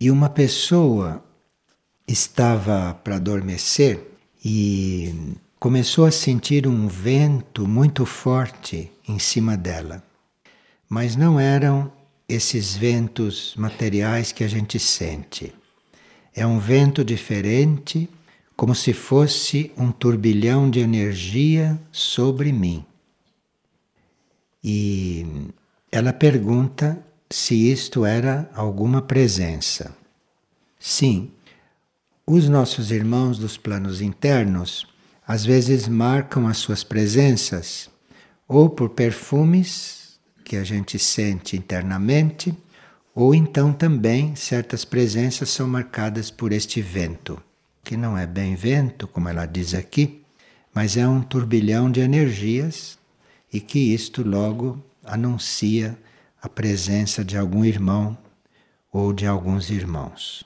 e uma pessoa estava para adormecer e começou a sentir um vento muito forte em cima dela. Mas não eram esses ventos materiais que a gente sente. É um vento diferente, como se fosse um turbilhão de energia sobre mim. E ela pergunta se isto era alguma presença. Sim, os nossos irmãos dos planos internos às vezes marcam as suas presenças ou por perfumes que a gente sente internamente, ou então também certas presenças são marcadas por este vento, que não é bem vento, como ela diz aqui, mas é um turbilhão de energias e que isto logo anuncia a presença de algum irmão ou de alguns irmãos.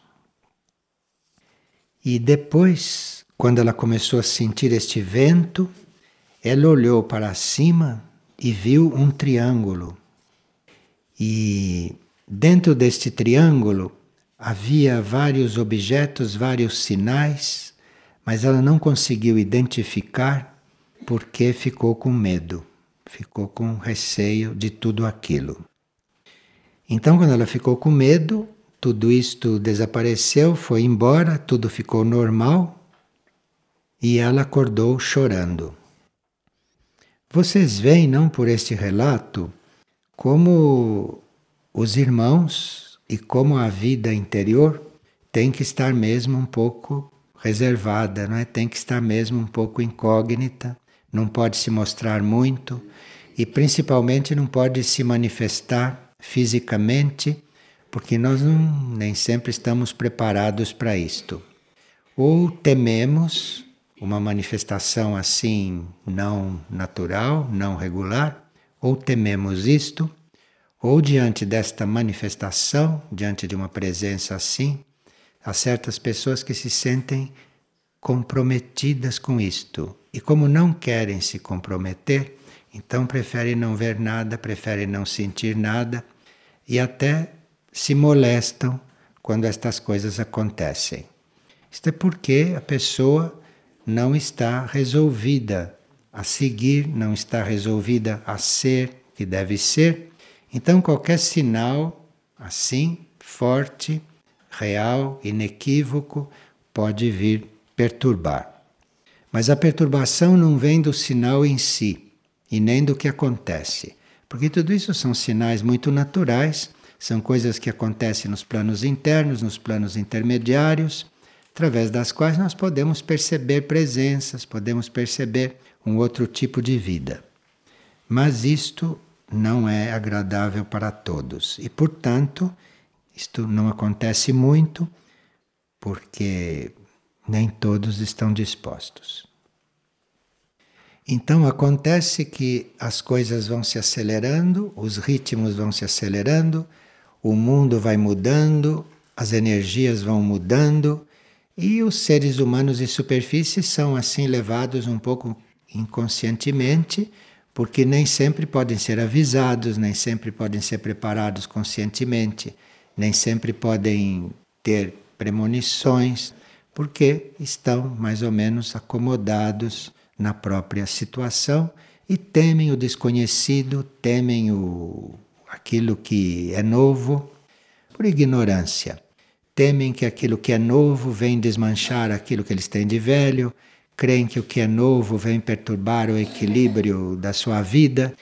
E depois, quando ela começou a sentir este vento, ela olhou para cima e viu um triângulo. E dentro deste triângulo havia vários objetos, vários sinais, mas ela não conseguiu identificar porque ficou com medo, ficou com receio de tudo aquilo. Então, quando ela ficou com medo, tudo isto desapareceu, foi embora, tudo ficou normal e ela acordou chorando. Vocês veem, não por este relato, como os irmãos e como a vida interior tem que estar mesmo um pouco reservada, não é? Tem que estar mesmo um pouco incógnita, não pode se mostrar muito e principalmente não pode se manifestar fisicamente, porque nós não, nem sempre estamos preparados para isto. Ou tememos uma manifestação assim não natural, não regular, ou tememos isto, ou diante desta manifestação, diante de uma presença assim, há certas pessoas que se sentem comprometidas com isto. E como não querem se comprometer, então preferem não ver nada, preferem não sentir nada e até se molestam quando estas coisas acontecem. Isto é porque a pessoa não está resolvida a seguir, não está resolvida a ser que deve ser. Então, qualquer sinal assim, forte, real, inequívoco, pode vir perturbar. Mas a perturbação não vem do sinal em si e nem do que acontece. Porque tudo isso são sinais muito naturais, são coisas que acontecem nos planos internos, nos planos intermediários, através das quais nós podemos perceber presenças, podemos perceber um outro tipo de vida. Mas isto não é agradável para todos e, portanto, isto não acontece muito porque nem todos estão dispostos. Então acontece que as coisas vão se acelerando, os ritmos vão se acelerando, o mundo vai mudando, as energias vão mudando e os seres humanos de superfície são assim levados um pouco inconscientemente, porque nem sempre podem ser avisados, nem sempre podem ser preparados conscientemente, nem sempre podem ter premonições, porque estão mais ou menos acomodados na própria situação e temem o desconhecido, temem o, aquilo que é novo, por ignorância. Temem que aquilo que é novo vem desmanchar aquilo que eles têm de velho, creem que o que é novo vem perturbar o equilíbrio da sua vida.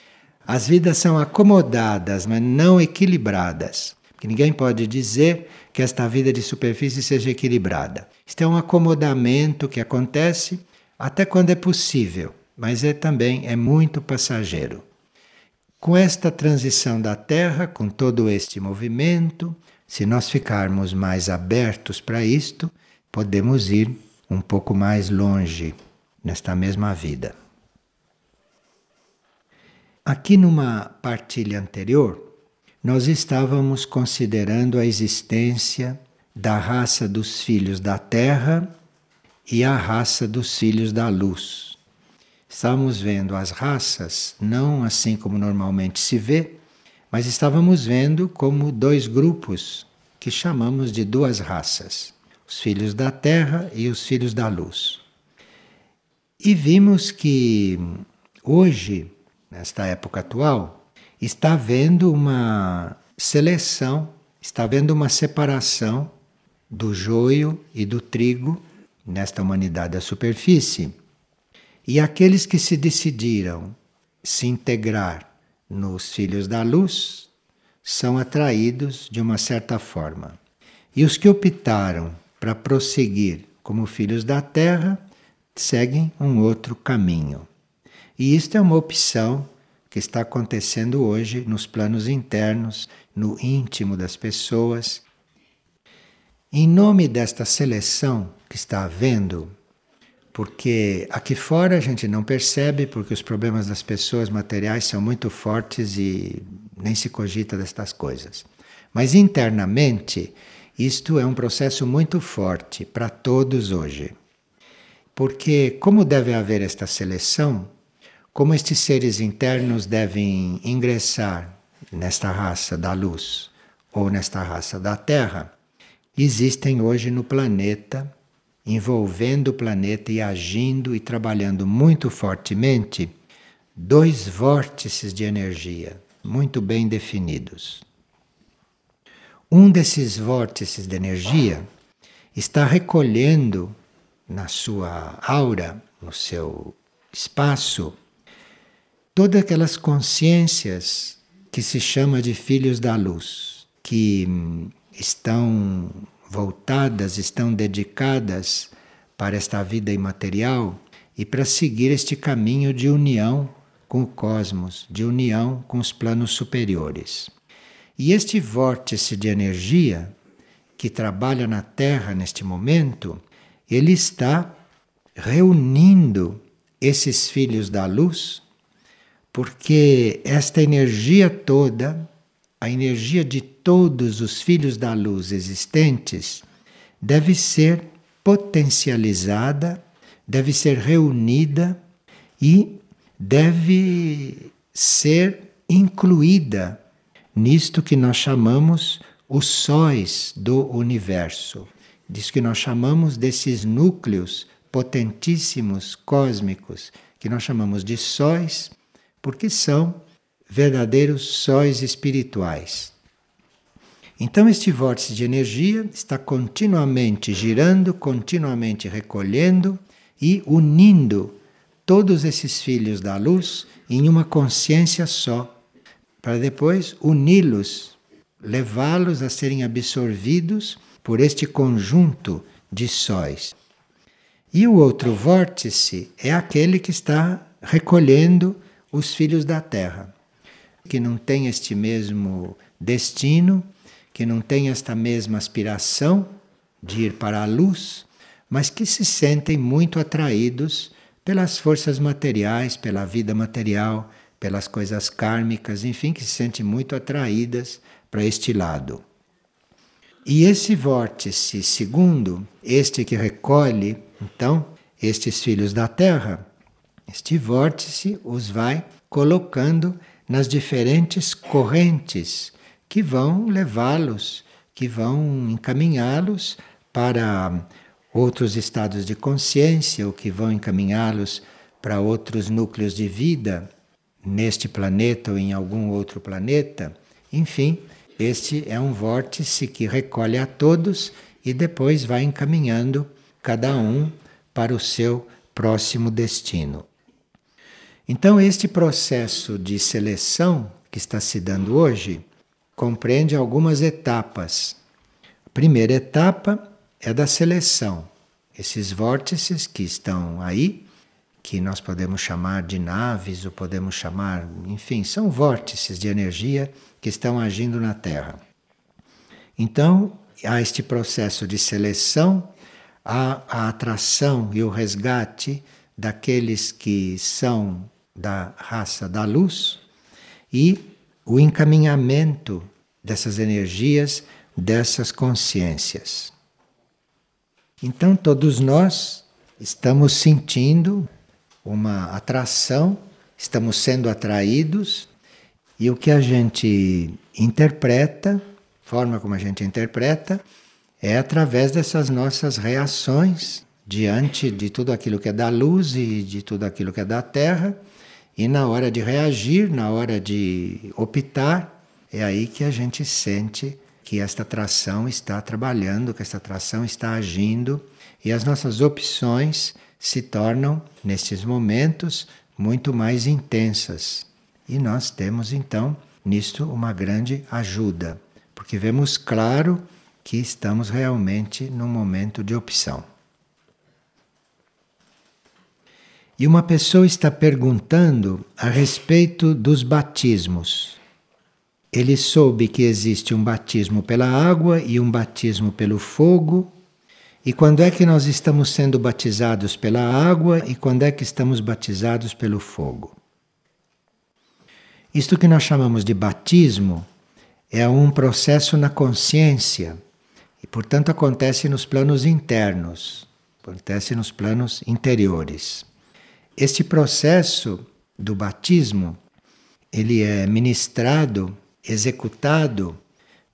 As vidas são acomodadas, mas não equilibradas. Que ninguém pode dizer que esta vida de superfície seja equilibrada. Isto é um acomodamento que acontece até quando é possível, mas é também é muito passageiro. Com esta transição da Terra, com todo este movimento, se nós ficarmos mais abertos para isto, podemos ir um pouco mais longe nesta mesma vida. Aqui numa partilha anterior, nós estávamos considerando a existência da raça dos filhos da Terra e a raça dos filhos da luz. Estávamos vendo as raças não assim como normalmente se vê, mas estávamos vendo como dois grupos que chamamos de duas raças: os filhos da terra e os filhos da luz. E vimos que hoje, nesta época atual, está havendo uma seleção, está havendo uma separação do joio e do trigo nesta humanidade da superfície. E aqueles que se decidiram se integrar nos filhos da luz são atraídos de uma certa forma. E os que optaram para prosseguir como filhos da terra seguem um outro caminho. E isto é uma opção que está acontecendo hoje nos planos internos, no íntimo das pessoas. Em nome desta seleção que está havendo, porque aqui fora a gente não percebe, porque os problemas das pessoas materiais são muito fortes e nem se cogita destas coisas. Mas internamente, isto é um processo muito forte para todos hoje. Porque, como deve haver esta seleção, como estes seres internos devem ingressar nesta raça da luz ou nesta raça da Terra, existem hoje no planeta envolvendo o planeta e agindo e trabalhando muito fortemente dois vórtices de energia muito bem definidos. Um desses vórtices de energia está recolhendo na sua aura, no seu espaço, todas aquelas consciências que se chama de filhos da luz, que estão voltadas, estão dedicadas para esta vida imaterial e para seguir este caminho de união com o cosmos, de união com os planos superiores. E este vórtice de energia que trabalha na Terra neste momento, ele está reunindo esses filhos da luz, porque esta energia toda a energia de todos os filhos da luz existentes deve ser potencializada, deve ser reunida e deve ser incluída nisto que nós chamamos os sóis do universo. Diz que nós chamamos desses núcleos potentíssimos cósmicos, que nós chamamos de sóis, porque são verdadeiros sóis espirituais. Então, este vórtice de energia está continuamente girando, continuamente recolhendo e unindo todos esses filhos da luz em uma consciência só, para depois uni-los, levá-los a serem absorvidos por este conjunto de sóis. E o outro vórtice é aquele que está recolhendo os filhos da terra que não tem este mesmo destino, que não tem esta mesma aspiração de ir para a luz, mas que se sentem muito atraídos pelas forças materiais, pela vida material, pelas coisas kármicas, enfim, que se sentem muito atraídas para este lado. E esse vórtice segundo, este que recolhe, então, estes filhos da Terra, este vórtice os vai colocando nas diferentes correntes que vão levá-los, que vão encaminhá-los para outros estados de consciência ou que vão encaminhá-los para outros núcleos de vida neste planeta ou em algum outro planeta. Enfim, este é um vórtice que recolhe a todos e depois vai encaminhando cada um para o seu próximo destino. Então, este processo de seleção que está se dando hoje compreende algumas etapas. A primeira etapa é da seleção. Esses vórtices que estão aí, que nós podemos chamar de naves ou podemos chamar, enfim, são vórtices de energia que estão agindo na Terra. Então, há este processo de seleção, há a atração e o resgate daqueles que são da raça da luz e o encaminhamento dessas energias, dessas consciências. Então, todos nós estamos sentindo uma atração, estamos sendo atraídos, e o que a gente interpreta forma como a gente interpreta, é através dessas nossas reações diante de tudo aquilo que é da luz e de tudo aquilo que é da terra. E na hora de reagir, na hora de optar, é aí que a gente sente que esta atração está trabalhando, que esta atração está agindo e as nossas opções se tornam, nesses momentos, muito mais intensas. E nós temos então nisto uma grande ajuda, porque vemos claro que estamos realmente num momento de opção. E uma pessoa está perguntando a respeito dos batismos. Ele soube que existe um batismo pela água e um batismo pelo fogo. E quando é que nós estamos sendo batizados pela água e quando é que estamos batizados pelo fogo? Isto que nós chamamos de batismo é um processo na consciência e, portanto, acontece nos planos internos, acontece nos planos interiores. Este processo do batismo, ele é ministrado, executado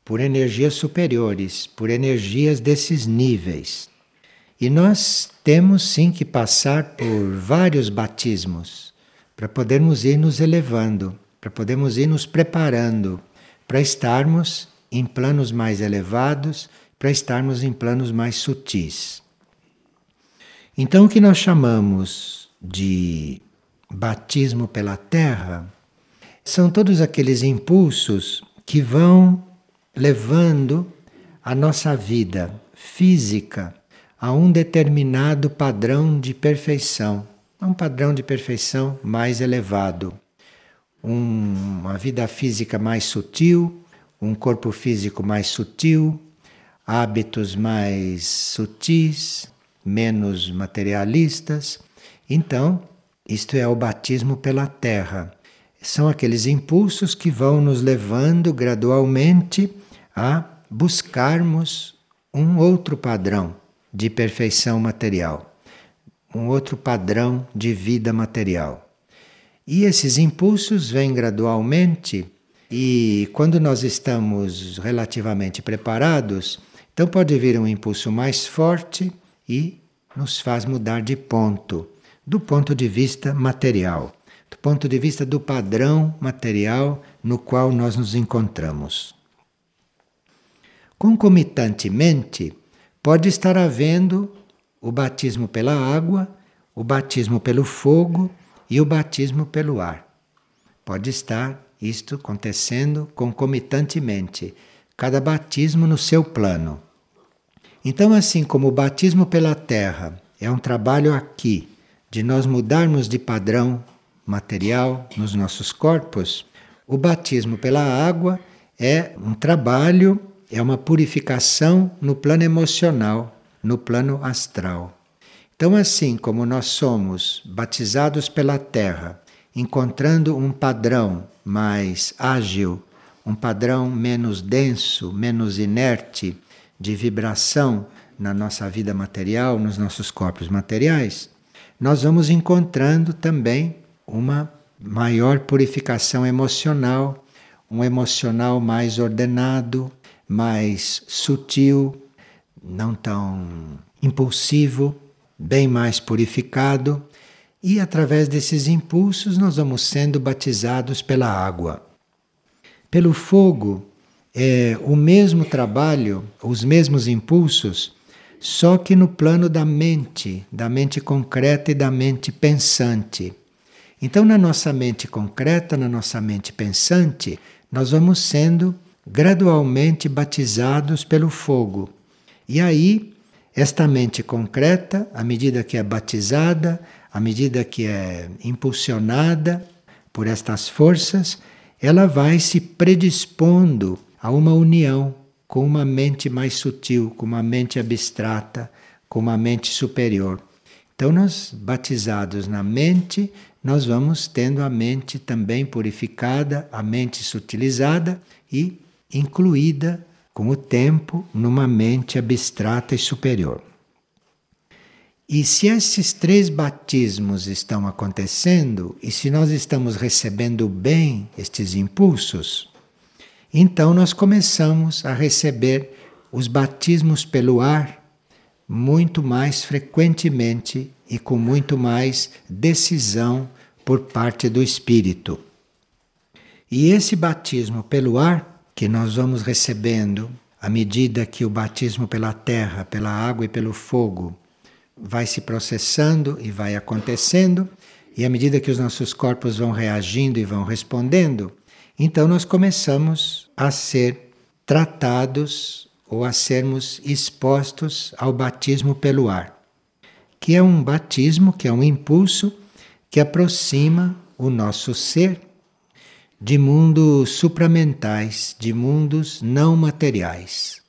por energias superiores, por energias desses níveis. E nós temos sim que passar por vários batismos para podermos ir nos elevando, para podermos ir nos preparando para estarmos em planos mais elevados, para estarmos em planos mais sutis. Então, o que nós chamamos de batismo pela terra são todos aqueles impulsos que vão levando a nossa vida física a um determinado padrão de perfeição, a um padrão de perfeição mais elevado. Um, uma vida física mais sutil, um corpo físico mais sutil, hábitos mais sutis, menos materialistas então, isto é o batismo pela terra. São aqueles impulsos que vão nos levando gradualmente a buscarmos um outro padrão de perfeição material, um outro padrão de vida material. E esses impulsos vêm gradualmente, e quando nós estamos relativamente preparados, então pode vir um impulso mais forte e nos faz mudar de ponto do ponto de vista material, do ponto de vista do padrão material no qual nós nos encontramos. Concomitantemente, pode estar havendo o batismo pela água, o batismo pelo fogo e o batismo pelo ar. Pode estar isto acontecendo concomitantemente, cada batismo no seu plano. Então, assim como o batismo pela terra é um trabalho aqui, de nós mudarmos de padrão material nos nossos corpos, o batismo pela água é um trabalho, é uma purificação no plano emocional, no plano astral. Então, assim como nós somos batizados pela terra, encontrando um padrão mais ágil, um padrão menos denso, menos inerte de vibração na nossa vida material, nos nossos corpos materiais, nós vamos encontrando também uma maior purificação emocional, um emocional mais ordenado, mais sutil, não tão impulsivo, bem mais purificado. E através desses impulsos nós vamos sendo batizados pela água. Pelo fogo, é o mesmo trabalho, os mesmos impulsos só que no plano da mente, da mente concreta e da mente pensante. Então, na nossa mente concreta, na nossa mente pensante, nós vamos sendo gradualmente batizados pelo fogo. E aí, esta mente concreta, à medida que é batizada, à medida que é impulsionada por estas forças, ela vai se predispondo a uma união com uma mente mais sutil, com uma mente abstrata, com uma mente superior. Então, nós, batizados na mente, nós vamos tendo a mente também purificada, a mente sutilizada e incluída com o tempo numa mente abstrata e superior. E se esses três batismos estão acontecendo, e se nós estamos recebendo bem estes impulsos, Então nós começamos a receber os batismos pelo ar muito mais frequentemente e com muito mais decisão por parte do Espírito. E esse batismo pelo ar que nós vamos recebendo à medida que o batismo pela terra, pela água e pelo fogo vai se processando e vai acontecendo, e à medida que os nossos corpos vão reagindo e vão respondendo, então nós começamos a ser tratados ou a sermos expostos ao batismo pelo ar, que é um batismo, que é um impulso que aproxima o nosso ser de mundos supramentais, de mundos não materiais.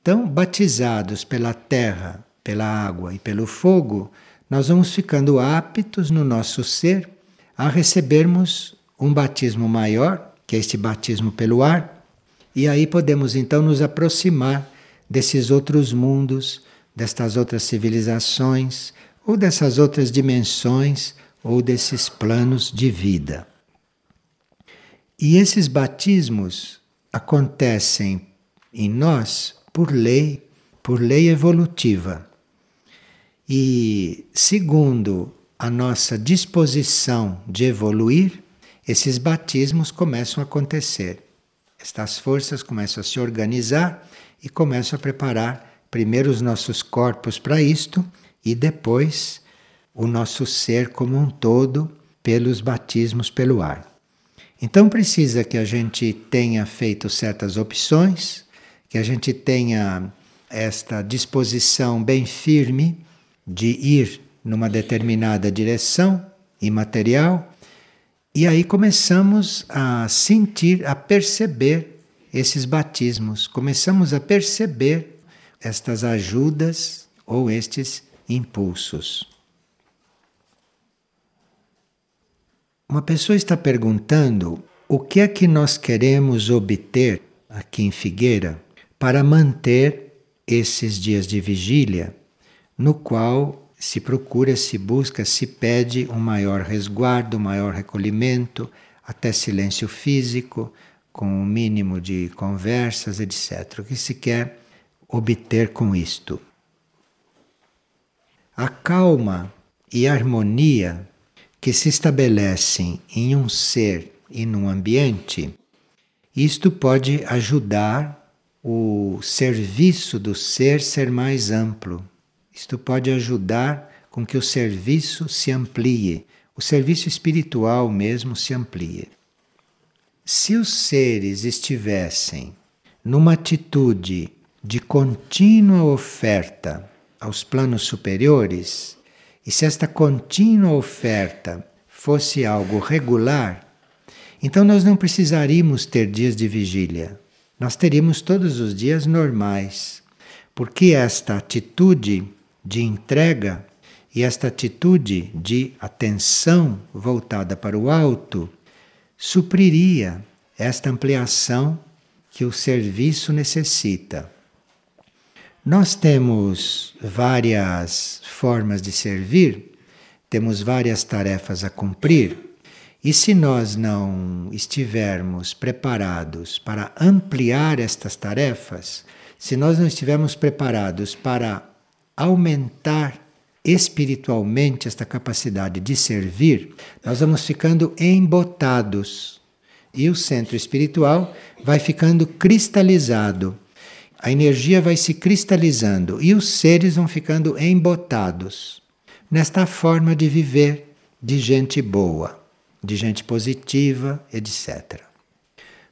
Então, batizados pela terra, pela água e pelo fogo, nós vamos ficando aptos no nosso ser a recebermos um batismo maior, que é este batismo pelo ar, e aí podemos então nos aproximar desses outros mundos, destas outras civilizações, ou dessas outras dimensões, ou desses planos de vida. E esses batismos acontecem em nós por lei, por lei evolutiva. E segundo a nossa disposição de evoluir, esses batismos começam a acontecer. Estas forças começam a se organizar e começam a preparar primeiro os nossos corpos para isto e depois o nosso ser como um todo pelos batismos pelo ar. Então precisa que a gente tenha feito certas opções, que a gente tenha esta disposição bem firme de ir numa determinada direção imaterial e aí começamos a sentir, a perceber esses batismos, começamos a perceber estas ajudas ou estes impulsos. Uma pessoa está perguntando o que é que nós queremos obter aqui em Figueira para manter esses dias de vigília, no qual se procura, se busca, se pede um maior resguardo, um maior recolhimento, até silêncio físico, com o um mínimo de conversas, etc. O que se quer obter com isto? A calma e a harmonia que se estabelecem em um ser e num ambiente, isto pode ajudar o serviço do ser ser mais amplo, isto pode ajudar com que o serviço se amplie, o serviço espiritual mesmo se amplie. Se os seres estivessem numa atitude de contínua oferta aos planos superiores, e se esta contínua oferta fosse algo regular, então nós não precisaríamos ter dias de vigília. Nós teríamos todos os dias normais, porque esta atitude de entrega e esta atitude de atenção voltada para o alto supriria esta ampliação que o serviço necessita. Nós temos várias formas de servir, temos várias tarefas a cumprir, e se nós não estivermos preparados para ampliar estas tarefas, se nós não estivermos preparados para aumentar espiritualmente esta capacidade de servir, nós vamos ficando embotados. E o centro espiritual vai ficando cristalizado. A energia vai se cristalizando e os seres vão ficando embotados nesta forma de viver de gente boa, de gente positiva, etc.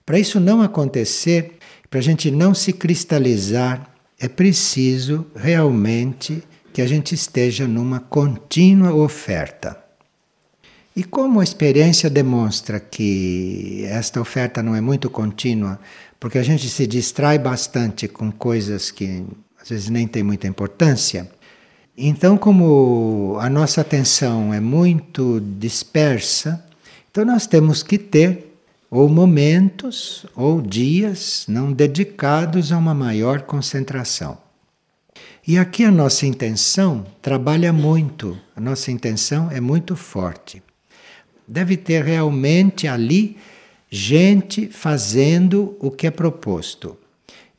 Para isso não acontecer, para a gente não se cristalizar é preciso realmente que a gente esteja numa contínua oferta. E como a experiência demonstra que esta oferta não é muito contínua, porque a gente se distrai bastante com coisas que às vezes nem tem muita importância, então, como a nossa atenção é muito dispersa, então nós temos que ter ou momentos ou dias não dedicados a uma maior concentração. E aqui a nossa intenção trabalha muito, a nossa intenção é muito forte. Deve ter realmente ali gente fazendo o que é proposto.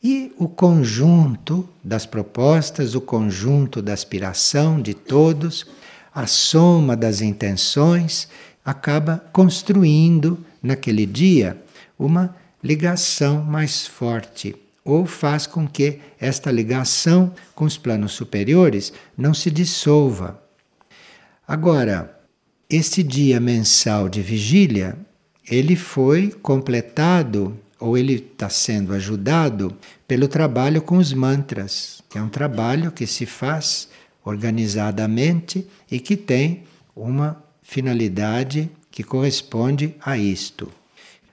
E o conjunto das propostas, o conjunto da aspiração de todos, a soma das intenções, acaba construindo naquele dia uma ligação mais forte, ou faz com que esta ligação com os planos superiores não se dissolva. Agora, este dia mensal de vigília, ele foi completado ou ele está sendo ajudado pelo trabalho com os mantras, que é um trabalho que se faz organizadamente e que tem uma finalidade que corresponde a isto.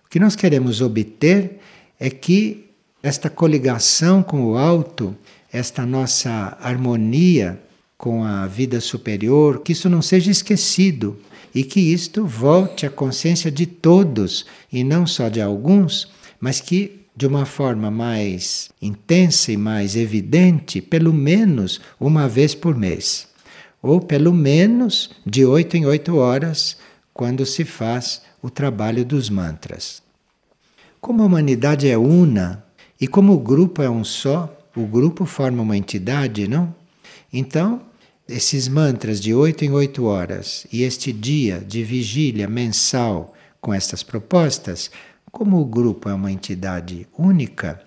O que nós queremos obter é que esta coligação com o alto, esta nossa harmonia com a vida superior, que isso não seja esquecido e que isto volte à consciência de todos e não só de alguns, mas que de uma forma mais intensa e mais evidente, pelo menos uma vez por mês, ou pelo menos de oito em oito horas, quando se faz o trabalho dos mantras. Como a humanidade é una e como o grupo é um só, o grupo forma uma entidade, não? Então, esses mantras de oito em oito horas e este dia de vigília mensal com estas propostas como o grupo é uma entidade única,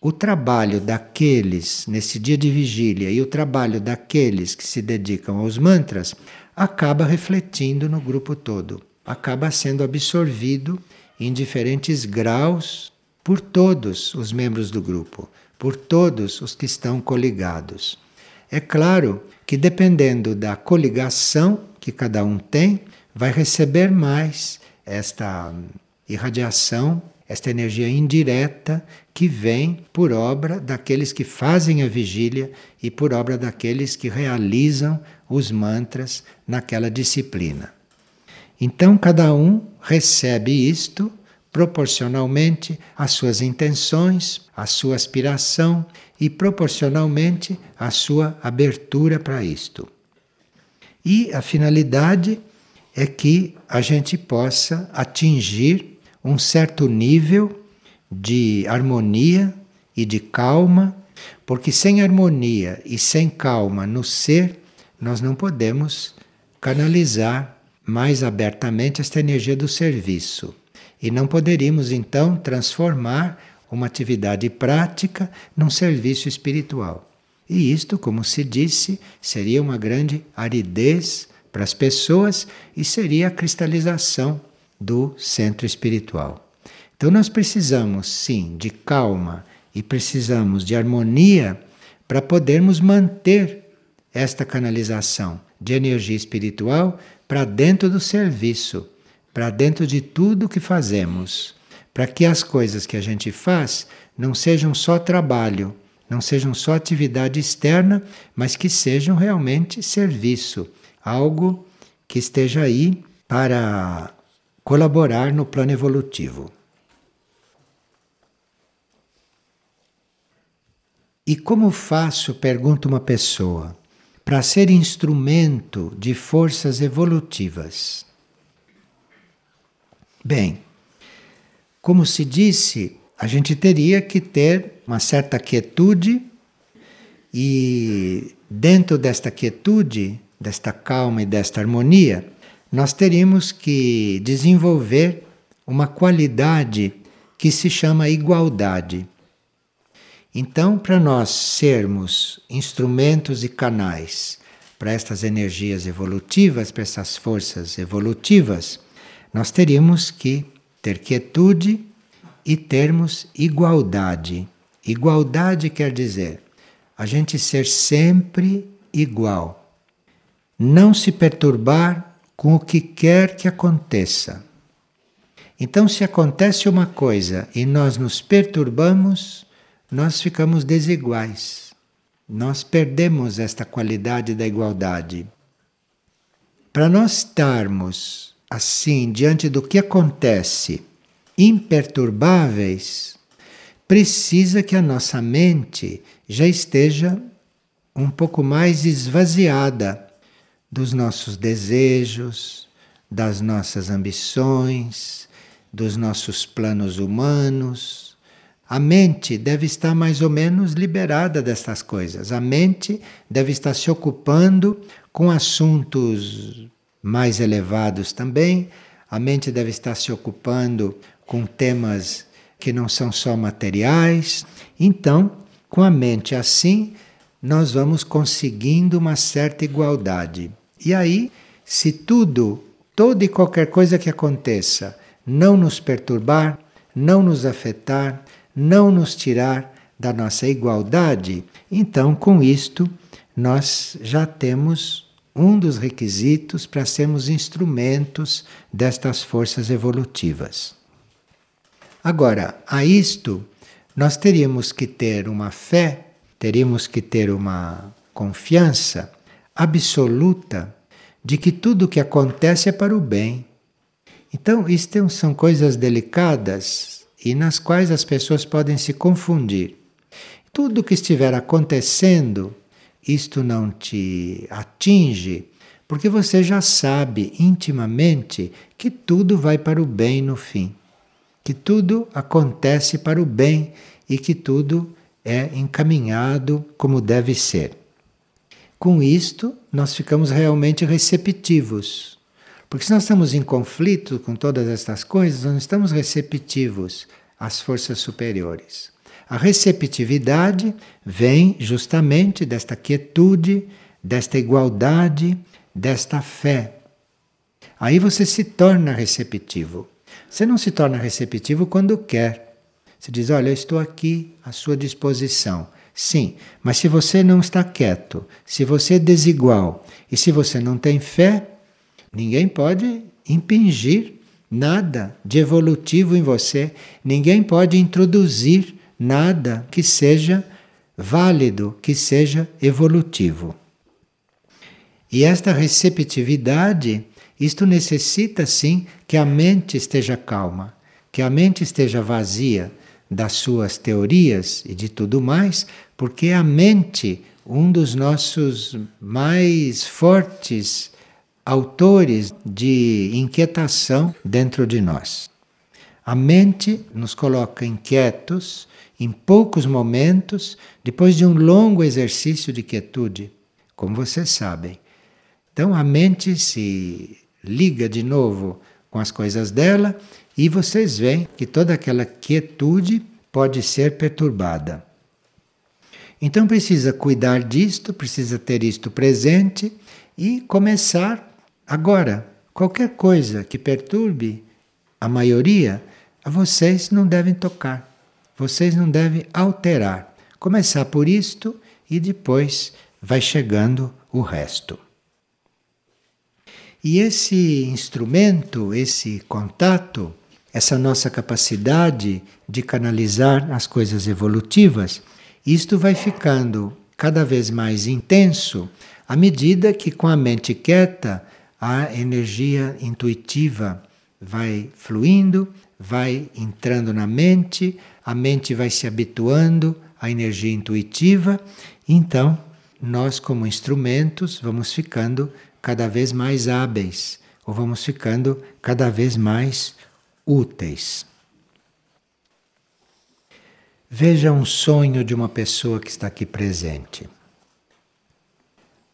o trabalho daqueles nesse dia de vigília e o trabalho daqueles que se dedicam aos mantras acaba refletindo no grupo todo, acaba sendo absorvido em diferentes graus por todos os membros do grupo, por todos os que estão coligados. É claro que dependendo da coligação que cada um tem, vai receber mais esta irradiação, esta energia indireta que vem por obra daqueles que fazem a vigília e por obra daqueles que realizam os mantras naquela disciplina. Então, cada um recebe isto proporcionalmente às suas intenções, à sua aspiração e proporcionalmente à sua abertura para isto. E a finalidade é que a gente possa atingir um certo nível de harmonia e de calma, porque sem harmonia e sem calma no ser, nós não podemos canalizar mais abertamente esta energia do serviço. E não poderíamos então transformar uma atividade prática num serviço espiritual. E isto, como se disse, seria uma grande aridez para as pessoas e seria a cristalização do centro espiritual. Então nós precisamos sim de calma e precisamos de harmonia para podermos manter esta canalização de energia espiritual para dentro do serviço, para dentro de tudo que fazemos, para que as coisas que a gente faz não sejam só trabalho, não sejam só atividade externa, mas que sejam realmente serviço, algo que esteja aí para colaborar no plano evolutivo. E como faço, pergunta uma pessoa, para ser instrumento de forças evolutivas? Bem, como se disse, a gente teria que ter uma certa quietude e dentro desta quietude, desta calma e desta harmonia, nós teríamos que desenvolver uma qualidade que se chama igualdade. Então, para nós sermos instrumentos e canais para estas energias evolutivas, para essas forças evolutivas, nós teríamos que ter quietude e termos igualdade. Igualdade quer dizer a gente ser sempre igual, não se perturbar com o que quer que aconteça. Então, se acontece uma coisa e nós nos perturbamos, nós ficamos desiguais. Nós perdemos esta qualidade da igualdade. Para nós estarmos assim diante do que acontece, imperturbáveis, precisa que a nossa mente já esteja um pouco mais esvaziada dos nossos desejos, das nossas ambições, dos nossos planos humanos. A mente deve estar mais ou menos liberada destas coisas. A mente deve estar se ocupando com assuntos mais elevados também. A mente deve estar se ocupando com temas que não são só materiais. Então, com a mente assim, nós vamos conseguindo uma certa igualdade. E aí, se tudo, toda e qualquer coisa que aconteça, não nos perturbar, não nos afetar, não nos tirar da nossa igualdade, então com isto nós já temos um dos requisitos para sermos instrumentos destas forças evolutivas. Agora, a isto, nós teríamos que ter uma fé, teríamos que ter uma confiança absoluta de que tudo o que acontece é para o bem. Então, isto são coisas delicadas e nas quais as pessoas podem se confundir. Tudo que estiver acontecendo, isto não te atinge, porque você já sabe intimamente que tudo vai para o bem no fim, que tudo acontece para o bem e que tudo é encaminhado como deve ser. Com isto, nós ficamos realmente receptivos. Porque se nós estamos em conflito com todas estas coisas, nós não estamos receptivos às forças superiores. A receptividade vem justamente desta quietude, desta igualdade, desta fé. Aí você se torna receptivo. Você não se torna receptivo quando quer. Você diz: Olha, eu estou aqui à sua disposição. Sim, mas se você não está quieto, se você é desigual e se você não tem fé, ninguém pode impingir nada de evolutivo em você, ninguém pode introduzir nada que seja válido, que seja evolutivo. E esta receptividade, isto necessita sim que a mente esteja calma, que a mente esteja vazia das suas teorias e de tudo mais, porque a mente, um dos nossos mais fortes autores de inquietação dentro de nós. A mente nos coloca inquietos em poucos momentos, depois de um longo exercício de quietude, como vocês sabem. Então a mente se liga de novo com as coisas dela e vocês veem que toda aquela quietude pode ser perturbada. Então precisa cuidar disto, precisa ter isto presente e começar agora. Qualquer coisa que perturbe a maioria, vocês não devem tocar, vocês não devem alterar. Começar por isto e depois vai chegando o resto. E esse instrumento, esse contato, essa nossa capacidade de canalizar as coisas evolutivas, isto vai ficando cada vez mais intenso à medida que, com a mente quieta, a energia intuitiva vai fluindo, vai entrando na mente, a mente vai se habituando à energia intuitiva, então nós, como instrumentos, vamos ficando cada vez mais hábeis, ou vamos ficando cada vez mais úteis. Veja um sonho de uma pessoa que está aqui presente.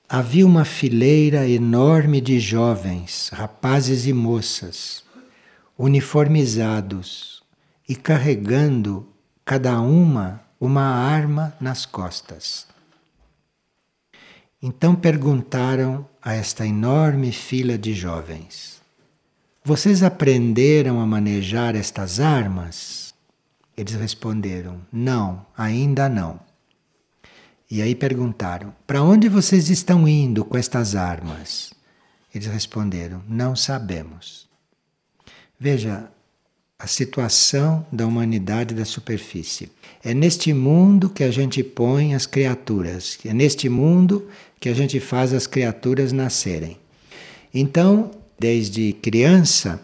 Havia uma fileira enorme de jovens, rapazes e moças, uniformizados e carregando cada uma uma arma nas costas. Então perguntaram a esta enorme fila de jovens: Vocês aprenderam a manejar estas armas? Eles responderam: Não, ainda não. E aí perguntaram: Para onde vocês estão indo com estas armas? Eles responderam: Não sabemos. Veja a situação da humanidade da superfície. É neste mundo que a gente põe as criaturas, é neste mundo que a gente faz as criaturas nascerem. Então, desde criança,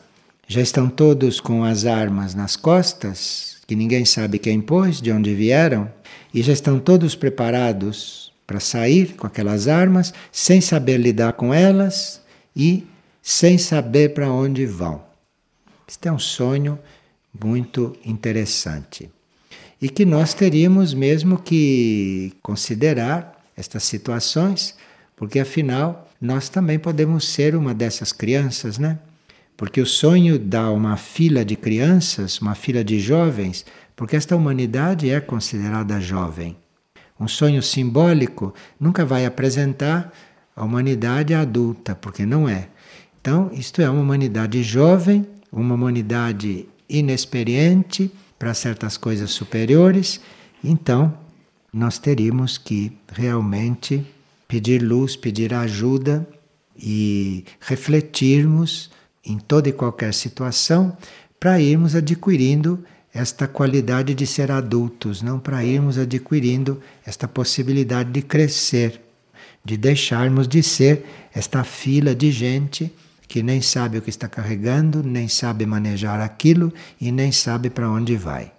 já estão todos com as armas nas costas, que ninguém sabe quem pôs, de onde vieram, e já estão todos preparados para sair com aquelas armas, sem saber lidar com elas e sem saber para onde vão. Este é um sonho muito interessante. E que nós teríamos mesmo que considerar estas situações, porque afinal nós também podemos ser uma dessas crianças, né? Porque o sonho dá uma fila de crianças, uma fila de jovens, porque esta humanidade é considerada jovem. Um sonho simbólico nunca vai apresentar a humanidade adulta, porque não é. Então, isto é uma humanidade jovem, uma humanidade inexperiente para certas coisas superiores. Então, nós teríamos que realmente pedir luz, pedir ajuda e refletirmos em toda e qualquer situação para irmos adquirindo esta qualidade de ser adultos, não para irmos adquirindo esta possibilidade de crescer, de deixarmos de ser esta fila de gente que nem sabe o que está carregando, nem sabe manejar aquilo e nem sabe para onde vai.